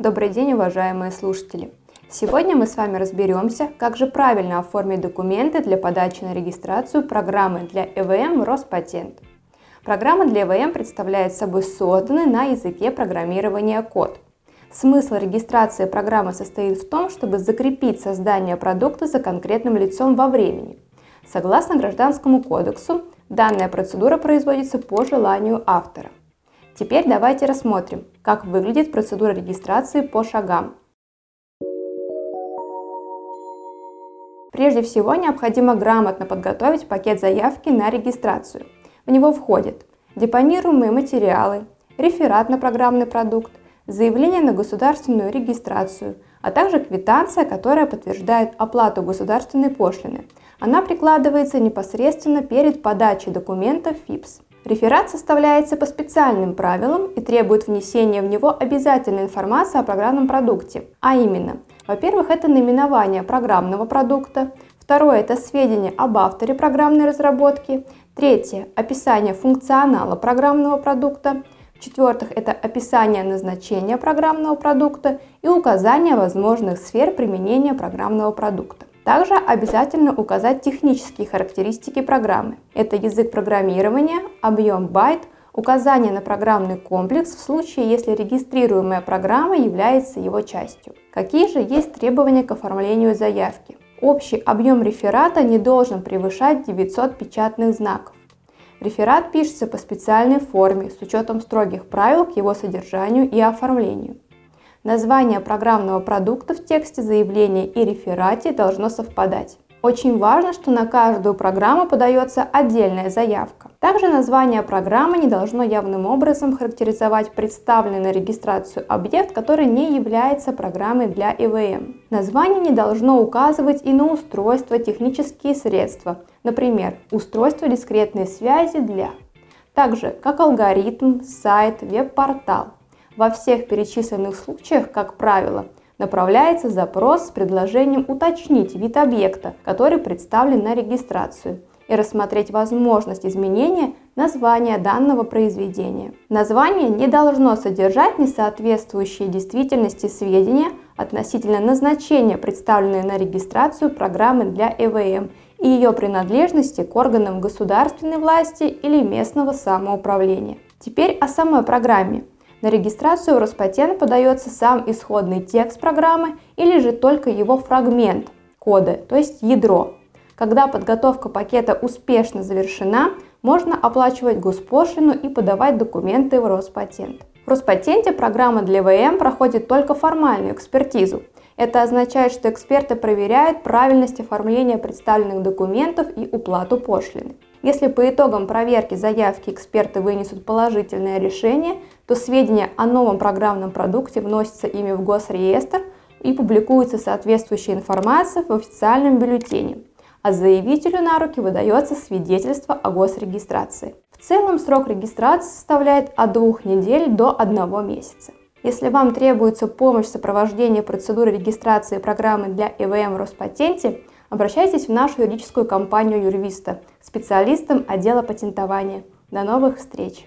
Добрый день, уважаемые слушатели! Сегодня мы с вами разберемся, как же правильно оформить документы для подачи на регистрацию программы для ЭВМ Роспатент. Программа для ЭВМ представляет собой созданный на языке программирования код. Смысл регистрации программы состоит в том, чтобы закрепить создание продукта за конкретным лицом во времени. Согласно Гражданскому кодексу, данная процедура производится по желанию автора. Теперь давайте рассмотрим, как выглядит процедура регистрации по шагам. Прежде всего необходимо грамотно подготовить пакет заявки на регистрацию. В него входят депонируемые материалы, реферат на программный продукт, заявление на государственную регистрацию, а также квитанция, которая подтверждает оплату государственной пошлины. Она прикладывается непосредственно перед подачей документов ФИПС. Реферат составляется по специальным правилам и требует внесения в него обязательной информации о программном продукте, а именно, во-первых, это наименование программного продукта, второе – это сведения об авторе программной разработки, третье – описание функционала программного продукта, в-четвертых, это описание назначения программного продукта и указание возможных сфер применения программного продукта. Также обязательно указать технические характеристики программы. Это язык программирования, объем байт, указание на программный комплекс в случае, если регистрируемая программа является его частью. Какие же есть требования к оформлению заявки? Общий объем реферата не должен превышать 900 печатных знаков. Реферат пишется по специальной форме с учетом строгих правил к его содержанию и оформлению. Название программного продукта в тексте заявления и реферате должно совпадать. Очень важно, что на каждую программу подается отдельная заявка. Также название программы не должно явным образом характеризовать представленный на регистрацию объект, который не является программой для ИВМ. Название не должно указывать и на устройство, технические средства, например, устройство дискретной связи для. Также как алгоритм, сайт, веб-портал. Во всех перечисленных случаях, как правило, направляется запрос с предложением уточнить вид объекта, который представлен на регистрацию, и рассмотреть возможность изменения названия данного произведения. Название не должно содержать несоответствующие действительности сведения относительно назначения, представленной на регистрацию программы для ЭВМ и ее принадлежности к органам государственной власти или местного самоуправления. Теперь о самой программе. На регистрацию в Роспатент подается сам исходный текст программы или же только его фрагмент кода, то есть ядро. Когда подготовка пакета успешно завершена, можно оплачивать госпошлину и подавать документы в Роспатент. В Роспатенте программа для ВМ проходит только формальную экспертизу. Это означает, что эксперты проверяют правильность оформления представленных документов и уплату пошлины. Если по итогам проверки заявки эксперты вынесут положительное решение, то сведения о новом программном продукте вносятся ими в госреестр и публикуется соответствующая информация в официальном бюллетене, а заявителю на руки выдается свидетельство о госрегистрации. В целом срок регистрации составляет от двух недель до одного месяца. Если вам требуется помощь в сопровождении процедуры регистрации программы для ЭВМ Роспатенте, обращайтесь в нашу юридическую компанию Юрвиста, специалистам отдела патентования. До новых встреч!